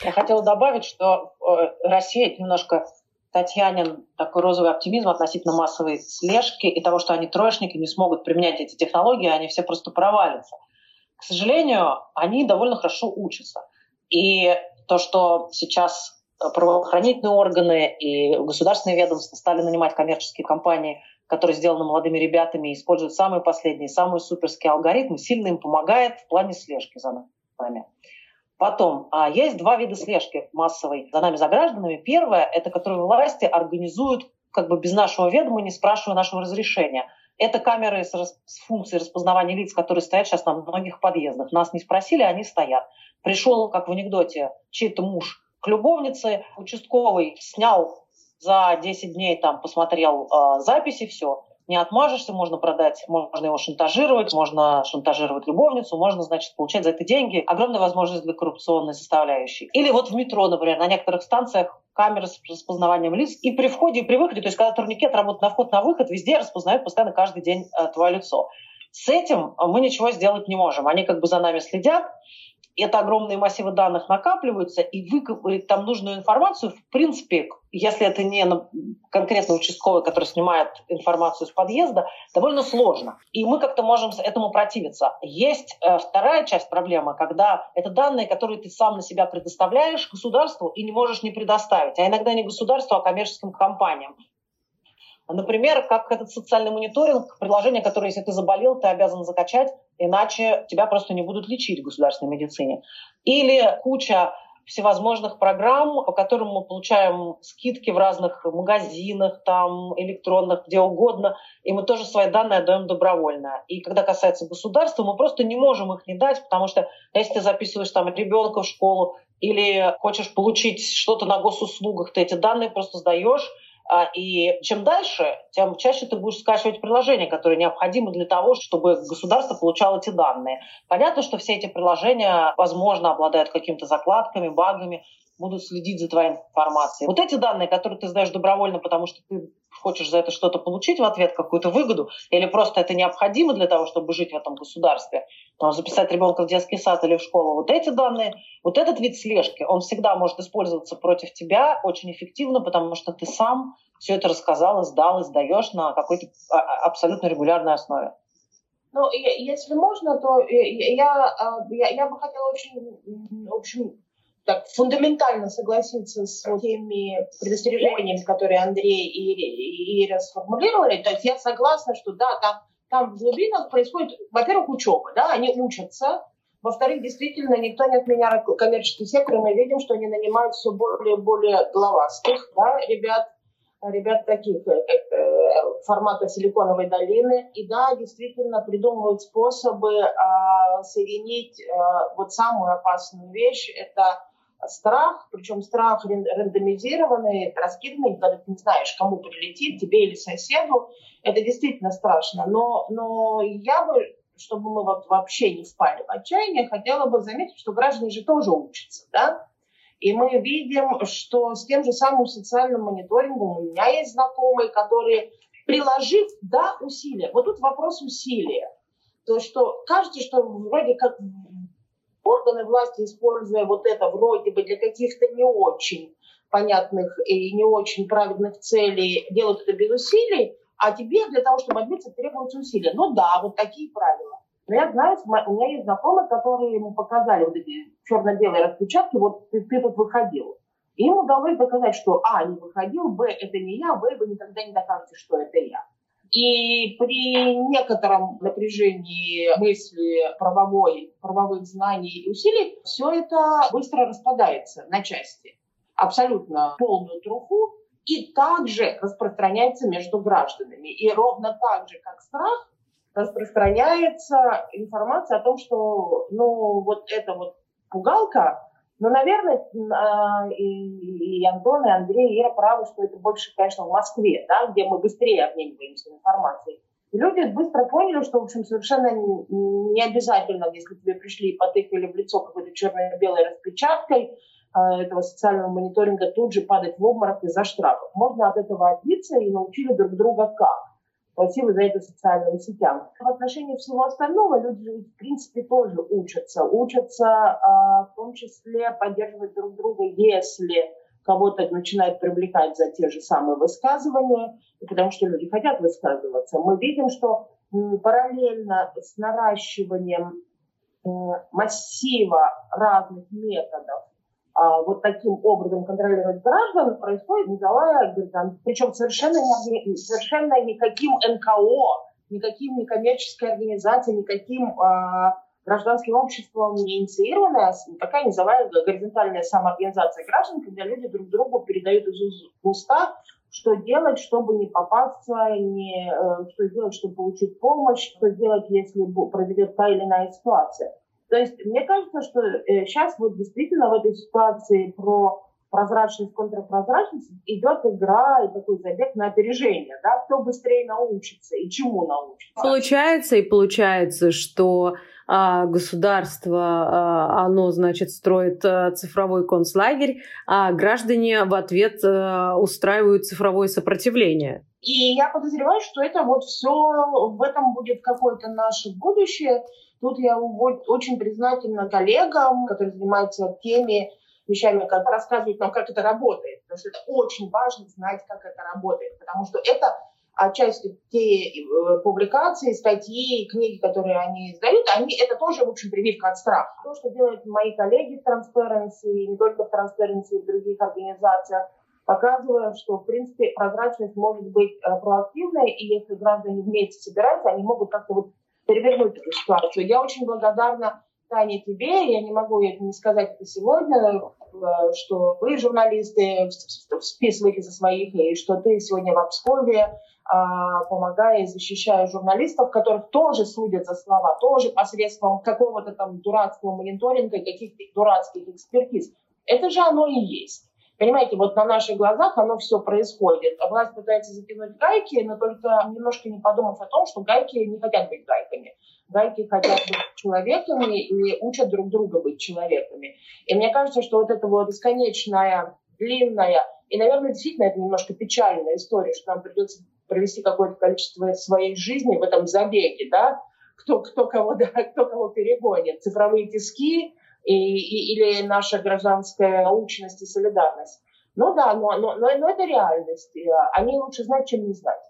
Я хотела добавить, что э, Россия немножко Татьянин такой розовый оптимизм относительно массовой слежки и того, что они троечники не смогут применять эти технологии, они все просто провалятся. К сожалению, они довольно хорошо учатся. И то, что сейчас правоохранительные органы и государственные ведомства стали нанимать коммерческие компании – который сделан молодыми ребятами, использует самые последние, самые суперские алгоритмы, сильно им помогает в плане слежки за нами. Потом, а, есть два вида слежки массовой за нами, за гражданами. Первое – это которые власти организуют как бы без нашего ведома, не спрашивая нашего разрешения. Это камеры с, с функцией распознавания лиц, которые стоят сейчас на многих подъездах. Нас не спросили, они стоят. Пришел, как в анекдоте, чей-то муж к любовнице, участковый снял за 10 дней, там, посмотрел э, записи, все не отмажешься, можно продать, можно его шантажировать, можно шантажировать любовницу, можно, значит, получать за это деньги. Огромная возможность для коррупционной составляющей. Или вот в метро, например, на некоторых станциях камеры с распознаванием лиц. И при входе, и при выходе, то есть когда турникет работает на вход, на выход, везде распознают постоянно каждый день э, твое лицо. С этим мы ничего сделать не можем. Они как бы за нами следят, это огромные массивы данных накапливаются, и выкопать там нужную информацию, в принципе, если это не конкретно участковый, который снимает информацию с подъезда, довольно сложно. И мы как-то можем этому противиться. Есть э, вторая часть проблемы, когда это данные, которые ты сам на себя предоставляешь государству и не можешь не предоставить. А иногда не государству, а коммерческим компаниям. Например, как этот социальный мониторинг, приложение, которое, если ты заболел, ты обязан закачать, иначе тебя просто не будут лечить в государственной медицине. Или куча всевозможных программ, по которым мы получаем скидки в разных магазинах, там, электронных, где угодно, и мы тоже свои данные отдаем добровольно. И когда касается государства, мы просто не можем их не дать, потому что если ты записываешь там ребенка в школу или хочешь получить что-то на госуслугах, ты эти данные просто сдаешь, и чем дальше, тем чаще ты будешь скачивать приложения, которые необходимы для того, чтобы государство получало эти данные. Понятно, что все эти приложения, возможно, обладают какими-то закладками, багами, будут следить за твоей информацией. Вот эти данные, которые ты сдаешь добровольно, потому что ты хочешь за это что-то получить в ответ, какую-то выгоду, или просто это необходимо для того, чтобы жить в этом государстве, там, записать ребенка в детский сад или в школу, вот эти данные, вот этот вид слежки, он всегда может использоваться против тебя очень эффективно, потому что ты сам все это рассказал, сдал, сдаешь на какой-то а, а, абсолютно регулярной основе. Ну, если можно, то я, а, я, я бы хотела очень, в общем, так фундаментально согласиться с теми предостережениями, которые Андрей и, и Ира сформулировали. То есть я согласна, что да, там, там в глубинах происходит, во-первых, учеба, да, они учатся, во-вторых, действительно, никто не отменяет коммерческий сектор, мы видим, что они нанимают все более и более головастых да, ребят, ребят таких э, э, формата Силиконовой долины. И да, действительно придумывают способы э, соединить э, вот самую опасную вещь – это страх, причем страх рандомизированный, раскиданный, когда ты не знаешь, кому прилетит, тебе или соседу, это действительно страшно. Но, но я бы, чтобы мы вот вообще не впали в отчаяние, хотела бы заметить, что граждане же тоже учатся, да? И мы видим, что с тем же самым социальным мониторингом у меня есть знакомые, которые, приложив, да, усилия, вот тут вопрос усилия, то, что кажется, что вроде как органы власти, используя вот это вроде бы для каких-то не очень понятных и не очень праведных целей, делают это без усилий, а тебе для того, чтобы отбиться, требуются усилия. Ну да, вот такие правила. Но я знаю, у меня есть знакомые, которые ему показали вот эти черно-белые распечатки, вот ты, ты тут выходил. И ему удалось доказать, что А, не выходил, Б, это не я, В, вы никогда не докажете, что это я. И при некотором напряжении мысли, правовой, правовых знаний и усилий все это быстро распадается на части. Абсолютно полную труху и также распространяется между гражданами. И ровно так же, как страх, распространяется информация о том, что ну, вот эта вот пугалка ну, наверное, а, и, и Антон, и Андрей, и Ира правы, что это больше, конечно, в Москве, да, где мы быстрее обмениваемся информацией. И люди быстро поняли, что, в общем, совершенно не обязательно, если тебе пришли и потыкали в лицо какой-то черно-белой распечаткой а, этого социального мониторинга, тут же падать в обморок из-за штрафов. Можно от этого отбиться и научили друг друга как. Спасибо за это социальным сетям. В отношении всего остального люди, в принципе, тоже учатся. Учатся а, в том числе поддерживать друг друга, если кого-то начинает привлекать за те же самые высказывания, потому что люди хотят высказываться. Мы видим, что параллельно с наращиванием массива разных методов вот таким образом контролировать граждан, происходит низовая граждан. Причем совершенно, не, совершенно никаким НКО, никаким некоммерческой организацией, никаким а, гражданским обществом не инициированная, такая называемая горизонтальная самоорганизация граждан, когда люди друг другу передают из уста, что делать, чтобы не попасться, не, э, что делать, чтобы получить помощь, что делать, если проведет та или иная ситуация. То есть мне кажется, что сейчас э, вот действительно в этой ситуации про прозрачность, контрпрозрачность идет игра и такой забег на опережение, да, кто быстрее научится и чему научится. Получается и получается, что а, государство, а, оно, значит, строит а, цифровой концлагерь, а граждане в ответ а, устраивают цифровое сопротивление. И я подозреваю, что это вот все, в этом будет какое-то наше будущее. Тут я очень признательна коллегам, которые занимаются теми вещами, как рассказывают нам, как это работает. Потому что это очень важно знать, как это работает. Потому что это отчасти те э, публикации, статьи, книги, которые они издают, они, это тоже, в общем, прививка от страха. То, что делают мои коллеги в Transparency, не только в Transparency, в других организациях, показывает, что, в принципе, прозрачность может быть э, проактивной, и если граждане вместе собираются, они могут как-то вот перевернуть эту ситуацию. Я очень благодарна Таня тебе, я не могу не сказать это сегодня, э, что вы, журналисты, списываете за своих, и что ты сегодня в Обскове, а, помогая и защищая журналистов, которых тоже судят за слова, тоже посредством какого-то там дурацкого мониторинга, каких-то дурацких экспертиз. Это же оно и есть. Понимаете, вот на наших глазах оно все происходит. А власть пытается затянуть гайки, но только немножко не подумав о том, что гайки не хотят быть гайками. Гайки хотят быть человеками и учат друг друга быть человеками. И мне кажется, что вот эта вот бесконечная, длинная и, наверное, действительно это немножко печальная история, что нам придется провести какое-то количество своей жизни в этом забеге, да, кто, кто, кого, да, кто кого перегонит. Цифровые тиски, и, и, или наша гражданская научность и солидарность. Ну да, но, но, но, но это реальность. Они лучше знать, чем не знать.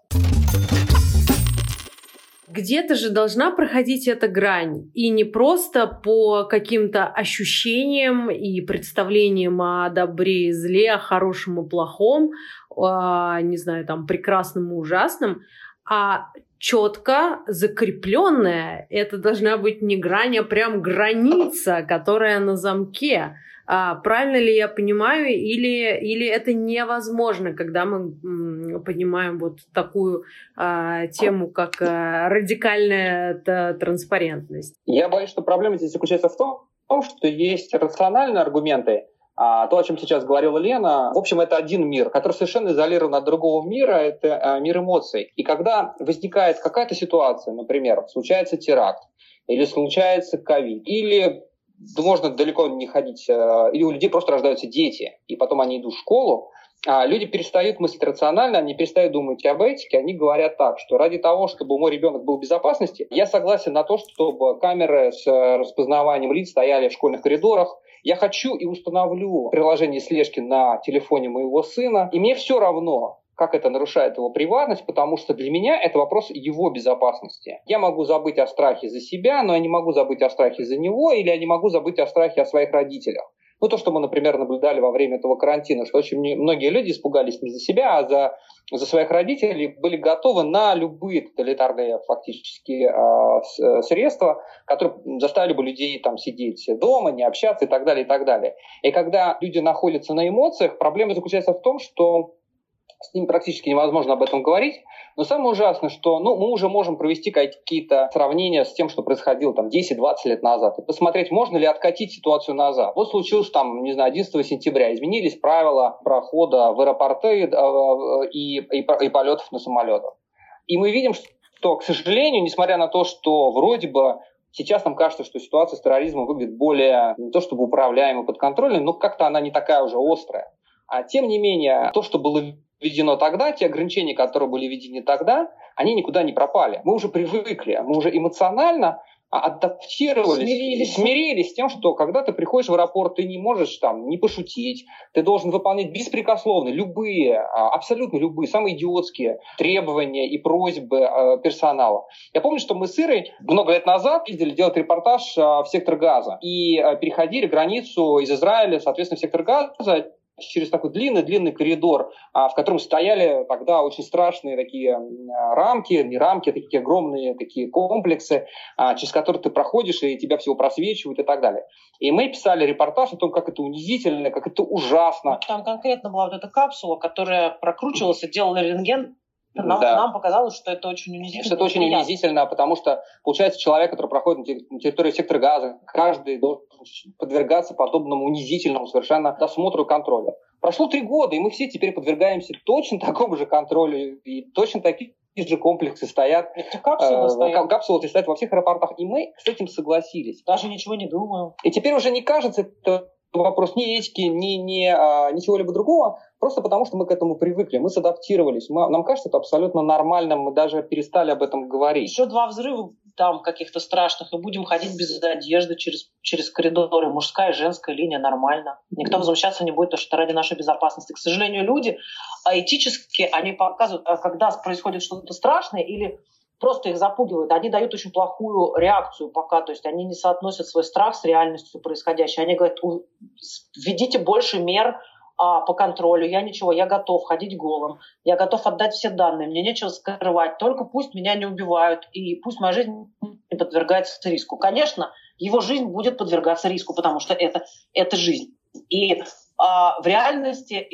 Где-то же должна проходить эта грань. И не просто по каким-то ощущениям и представлениям о добре и зле, о хорошем и плохом, о, не знаю, там, прекрасном и ужасном, а четко закрепленная. Это должна быть не грань, а прям граница, которая на замке. А, правильно ли я понимаю, или, или это невозможно, когда мы понимаем вот такую а, тему, как а, радикальная транспарентность? Я боюсь, что проблема здесь заключается в том, что есть рациональные аргументы, а то, о чем сейчас говорила Лена, в общем, это один мир, который совершенно изолирован от другого мира, это а, мир эмоций. И когда возникает какая-то ситуация, например, случается теракт, или случается ковид, или можно далеко не ходить, или у людей просто рождаются дети, и потом они идут в школу, а люди перестают мыслить рационально, они перестают думать об этике, они говорят так, что ради того, чтобы мой ребенок был в безопасности, я согласен на то, чтобы камеры с распознаванием лиц стояли в школьных коридорах, я хочу и установлю приложение слежки на телефоне моего сына, и мне все равно, как это нарушает его приватность, потому что для меня это вопрос его безопасности. Я могу забыть о страхе за себя, но я не могу забыть о страхе за него, или я не могу забыть о страхе о своих родителях. Ну, то, что мы, например, наблюдали во время этого карантина, что очень многие люди испугались не за себя, а за, за своих родителей, были готовы на любые тоталитарные фактически э, средства, которые заставили бы людей там сидеть дома, не общаться и так далее, и так далее. И когда люди находятся на эмоциях, проблема заключается в том, что с ним практически невозможно об этом говорить. Но самое ужасное, что ну, мы уже можем провести какие-то сравнения с тем, что происходило там 10-20 лет назад, и посмотреть, можно ли откатить ситуацию назад. Вот случилось там, не знаю, 11 сентября, изменились правила прохода в аэропорты э, и, и, и полетов на самолетах. И мы видим, что, к сожалению, несмотря на то, что вроде бы Сейчас нам кажется, что ситуация с терроризмом выглядит более не то чтобы управляемой, подконтрольной, но как-то она не такая уже острая. А тем не менее, то, что было введено тогда, те ограничения, которые были введены тогда, они никуда не пропали. Мы уже привыкли, мы уже эмоционально адаптировались, смирились. смирились с тем, что когда ты приходишь в аэропорт, ты не можешь там не пошутить, ты должен выполнять беспрекословно любые, а, абсолютно любые, самые идиотские требования и просьбы а, персонала. Я помню, что мы с Ирой много лет назад ездили делать репортаж а, в сектор газа и переходили границу из Израиля, соответственно, в сектор газа через такой длинный-длинный коридор, а, в котором стояли тогда очень страшные такие рамки, не рамки, а такие огромные такие комплексы, а, через которые ты проходишь, и тебя всего просвечивают и так далее. И мы писали репортаж о том, как это унизительно, как это ужасно. Там конкретно была вот эта капсула, которая прокручивалась и делала рентген нам, да. нам показалось, что это очень унизительно. Что это очень унизительно, потому что, получается, человек, который проходит на территории сектора газа, каждый должен подвергаться подобному унизительному совершенно досмотру и контролю. Прошло три года, и мы все теперь подвергаемся точно такому же контролю, и точно такие же комплексы стоят. Эти капсулы э, стоят. Капсулы стоят во всех аэропортах. И мы с этим согласились. Даже ничего не думаю. И теперь уже не кажется это вопрос ни этики, ни, ни, а, ни чего-либо другого, просто потому что мы к этому привыкли, мы садаптировались. Мы, нам кажется это абсолютно нормальным, мы даже перестали об этом говорить. Еще два взрыва там каких-то страшных, и будем ходить без одежды через, через коридоры. Мужская и женская линия нормально. Никто возмущаться не будет, потому что ради нашей безопасности. К сожалению, люди этически, они показывают, а когда происходит что-то страшное или просто их запугивают. Они дают очень плохую реакцию пока, то есть они не соотносят свой страх с реальностью происходящей. Они говорят, введите больше мер а, по контролю, я ничего, я готов ходить голым, я готов отдать все данные, мне нечего скрывать, только пусть меня не убивают, и пусть моя жизнь не подвергается риску. Конечно, его жизнь будет подвергаться риску, потому что это, это жизнь. И а, в реальности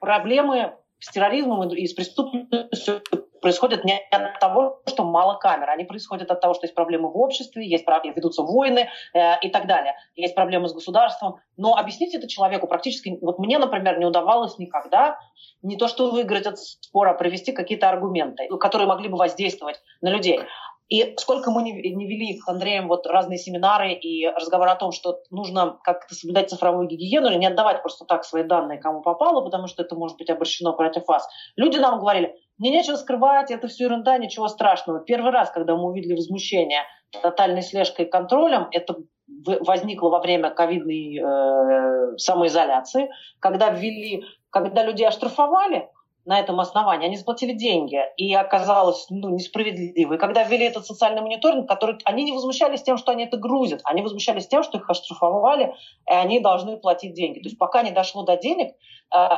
проблемы с терроризмом и с преступностью происходят не от того, что мало камер, они происходят от того, что есть проблемы в обществе, есть проблемы, ведутся войны э, и так далее, есть проблемы с государством. Но объяснить это человеку практически, вот мне, например, не удавалось никогда не то, что выиграть от спора, а провести какие-то аргументы, которые могли бы воздействовать на людей. И сколько мы не, вели с Андреем вот разные семинары и разговоры о том, что нужно как-то соблюдать цифровую гигиену или не отдавать просто так свои данные кому попало, потому что это может быть обращено против вас. Люди нам говорили, мне нечего скрывать, это все ерунда, ничего страшного. Первый раз, когда мы увидели возмущение тотальной слежкой и контролем, это возникло во время ковидной э, самоизоляции, когда ввели, когда людей оштрафовали, на этом основании, они заплатили деньги, и оказалось ну, несправедливо. И когда ввели этот социальный мониторинг, который, они не возмущались тем, что они это грузят, они возмущались тем, что их оштрафовали, и они должны платить деньги. То есть пока не дошло до денег, э,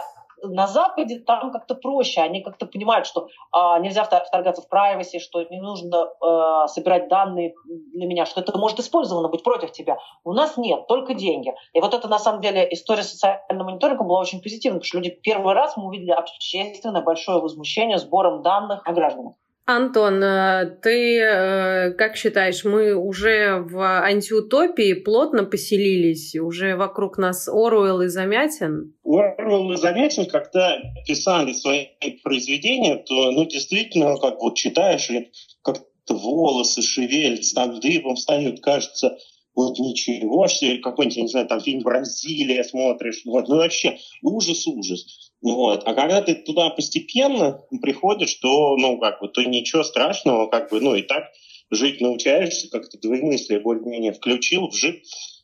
на Западе там как-то проще. Они как-то понимают, что а, нельзя вторгаться в privacy, что не нужно а, собирать данные для меня, что это может использовано быть против тебя. У нас нет, только деньги. И вот это на самом деле история социального мониторинга была очень позитивной, потому что люди первый раз мы увидели общественное большое возмущение сбором данных о гражданах. Антон, э, ты э, как считаешь, мы уже в антиутопии плотно поселились? Уже вокруг нас Оруэлл и Замятин? Оруэлл и Замятин, когда писали свои произведения, то, ну, действительно, как вот читаешь, как-то волосы шевелятся, там дыбом встают, кажется, вот ничего себе, какой-нибудь, не знаю, там фильм «Бразилия» смотришь, вот, ну вообще ужас-ужас. Вот. А когда ты туда постепенно приходишь, то, ну, как бы, то ничего страшного, как бы, ну, и так жить научаешься, как-то двоемыслие более-менее включил, вжил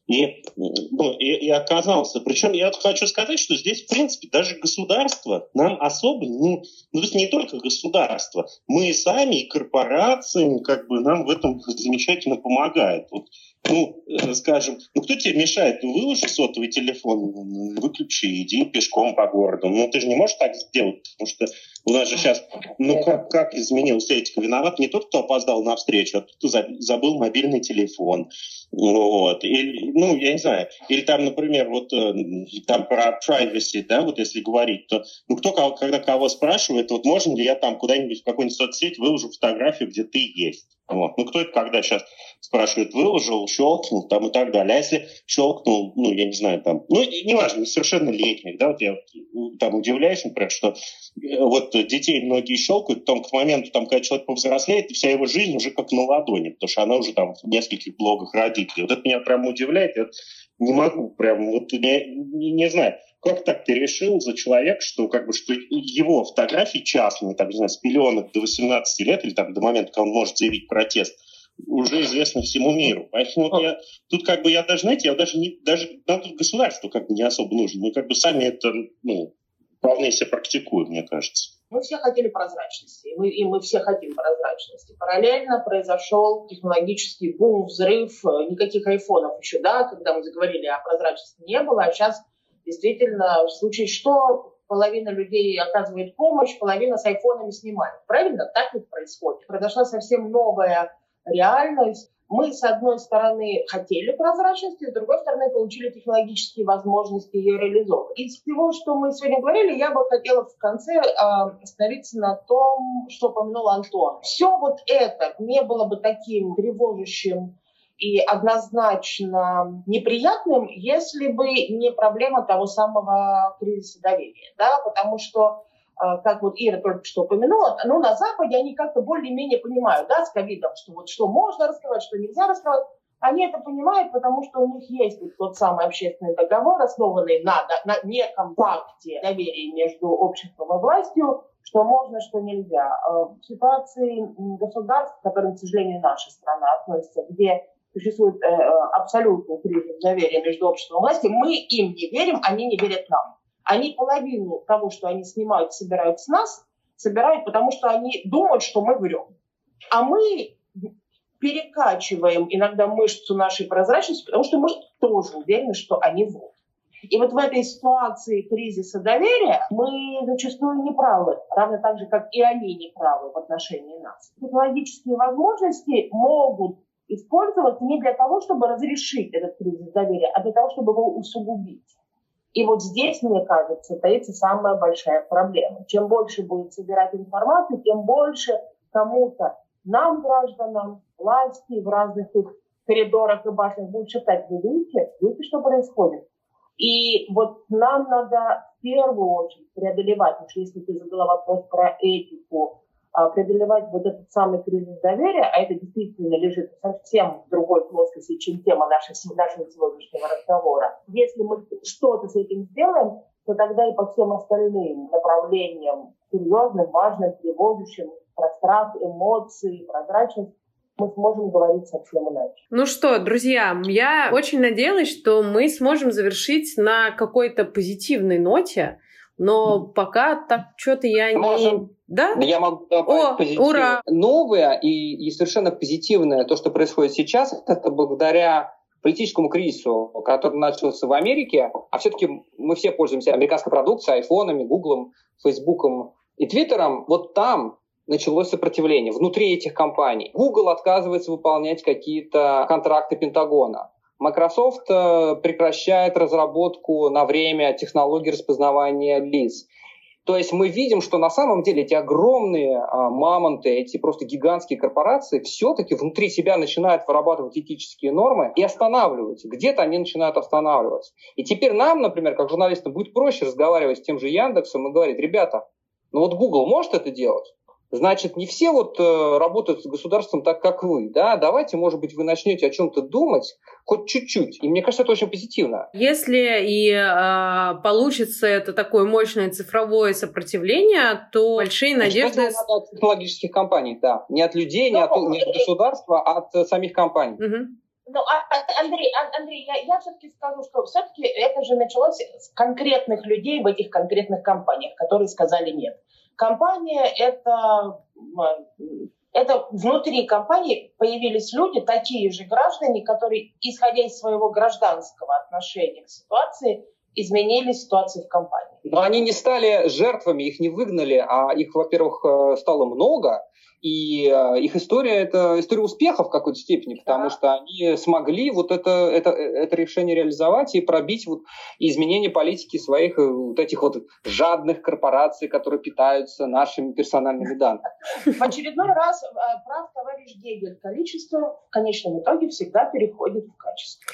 и, ну, и, и оказался. Причем я хочу сказать, что здесь, в принципе, даже государство нам особо, ну, ну то есть не только государство, мы сами и корпорации, как бы нам в этом замечательно помогают. Вот ну, э, скажем, ну кто тебе мешает? Ну, выложи сотовый телефон, выключи, иди пешком по городу. Ну, ты же не можешь так сделать, потому что у нас же сейчас, ну, как, как изменилась этика? Виноват не тот, кто опоздал на встречу, а тот, кто забыл мобильный телефон. Вот. Или, ну, я не знаю. Или там, например, вот э, там про privacy, да, вот если говорить, то, ну, кто кого, когда кого спрашивает, вот можно ли я там куда-нибудь в какую-нибудь соцсеть выложу фотографию, где ты есть? Вот. Ну, кто это когда сейчас спрашивает, выложил, щелкнул там и так далее. А если щелкнул, ну, я не знаю, там, ну, неважно, несовершеннолетних, да, вот я там удивляюсь, например, что э, вот детей многие щелкают, потом к моменту, там, когда человек повзрослеет, вся его жизнь уже как на ладони, потому что она уже там в нескольких блогах родителей. Вот это меня прям удивляет, я не могу прям, вот не, не, не знаю, как так ты решил за человека, что как бы что его фотографии частные, там, не знаю, с пеленок до 18 лет или там до момента, когда он может заявить протест, уже известно всему миру. Поэтому вот я, тут как бы я даже, знаете, я даже не, даже нам тут государство как бы не особо нужно. Мы как бы сами это, ну, вполне себе практикуем, мне кажется. Мы все хотели прозрачности, и мы, и мы все хотим прозрачности. Параллельно произошел технологический бум, взрыв, никаких айфонов еще, да, когда мы заговорили о прозрачности не было, а сейчас действительно, в случае что, половина людей оказывает помощь, половина с айфонами снимает. Правильно? Так ведь происходит. Произошла совсем новая реальность. Мы, с одной стороны, хотели прозрачности, с другой стороны, получили технологические возможности ее реализовывать. Из всего, что мы сегодня говорили, я бы хотела в конце э, остановиться на том, что упомянул Антон. Все вот это не было бы таким тревожащим и однозначно неприятным, если бы не проблема того самого кризиса доверия. Да? Потому что а, как вот Ира только что упомянула, ну, на Западе они как-то более-менее понимают, да, с ковидом, что вот что можно раскрывать, что нельзя раскрывать. Они это понимают, потому что у них есть вот тот самый общественный договор, основанный на, на неком факте доверия между обществом и властью, что можно, что нельзя. А, в ситуации государств, к которым, к сожалению, наша страна относится, где существует э, абсолютный кризис доверия между обществом и властью, мы им не верим, они не верят нам. Они половину того, что они снимают, собирают с нас, собирают, потому что они думают, что мы врем. А мы перекачиваем иногда мышцу нашей прозрачности, потому что мы тоже уверены, что они врут. И вот в этой ситуации кризиса доверия мы зачастую не правы, равно так же, как и они не правы в отношении нас. Технологические возможности могут использоваться не для того, чтобы разрешить этот кризис доверия, а для того, чтобы его усугубить. И вот здесь, мне кажется, таится самая большая проблема. Чем больше будет собирать информацию, тем больше кому-то, нам, гражданам, власти в разных их коридорах и башнях будет шептать, вы видите, видите, что происходит? И вот нам надо в первую очередь преодолевать, потому что если ты задала вопрос про этику, преодолевать вот этот самый кризис доверия, а это действительно лежит совсем в другой плоскости, чем тема нашего, нашего сегодняшнего разговора. Если мы что-то с этим сделаем, то тогда и по всем остальным направлениям, серьезным, важным, тревожащим, про страх, эмоции, прозрачность, мы сможем говорить совсем иначе. Ну что, друзья, я очень надеялась, что мы сможем завершить на какой-то позитивной ноте, но пока так что-то я не... Можем. Да? Я могу добавить О, позитив. ура! Новое и, и совершенно позитивное, то, что происходит сейчас, это благодаря политическому кризису, который начался в Америке, а все-таки мы все пользуемся американской продукцией, айфонами, гуглом, фейсбуком и твиттером, вот там началось сопротивление внутри этих компаний. Google отказывается выполнять какие-то контракты Пентагона. Microsoft э, прекращает разработку на время технологий распознавания лиц. То есть мы видим, что на самом деле эти огромные а, мамонты, эти просто гигантские корпорации все-таки внутри себя начинают вырабатывать этические нормы и останавливаются. Где-то они начинают останавливаться. И теперь нам, например, как журналистам, будет проще разговаривать с тем же Яндексом и говорить, ребята, ну вот Google может это делать, Значит, не все вот э, работают с государством так, как вы, да, давайте, может быть, вы начнете о чем-то думать хоть чуть-чуть, и мне кажется, это очень позитивно. Если и э, получится это такое мощное цифровое сопротивление, то большие надежды... Это от технологических компаний, да, не от людей, не, от, не от государства, а от э, самих компаний. Угу. Ну, а, а, Андрей, а, Андрей, я, я все-таки скажу, что все-таки это же началось с конкретных людей в этих конкретных компаниях, которые сказали нет. Компания – это, это внутри компании появились люди, такие же граждане, которые, исходя из своего гражданского отношения к ситуации, изменили ситуацию в компании. Но они не стали жертвами, их не выгнали, а их, во-первых, э, стало много, и э, их история – это история успеха в какой-то степени, потому да. что они смогли вот это, это, это решение реализовать и пробить вот изменение политики своих э, вот этих вот жадных корпораций, которые питаются нашими персональными данными. В очередной раз э, прав товарищ Гегель. Количество в конечном итоге всегда переходит в качество.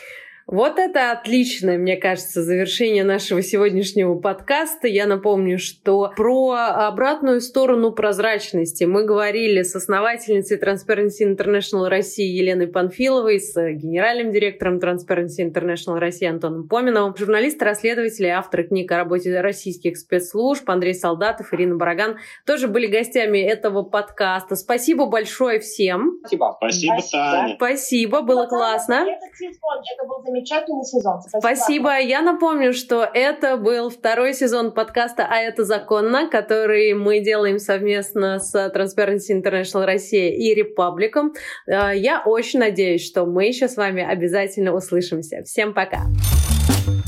Вот это отличное, мне кажется, завершение нашего сегодняшнего подкаста. Я напомню, что про обратную сторону прозрачности мы говорили с основательницей Transparency International России Еленой Панфиловой, с генеральным директором Transparency International России Антоном Поминовым, журналисты, расследователи, авторы книг о работе российских спецслужб Андрей Солдатов, Ирина Бараган тоже были гостями этого подкаста. Спасибо большое всем. Спасибо. Спасибо, Таня. Спасибо, было классно. Это был замечательный сезон. Спасибо. Спасибо. Я напомню, что это был второй сезон подкаста «А это законно», который мы делаем совместно с Transparency International Россия и Репабликом. Э, я очень надеюсь, что мы еще с вами обязательно услышимся. Всем пока! Пока.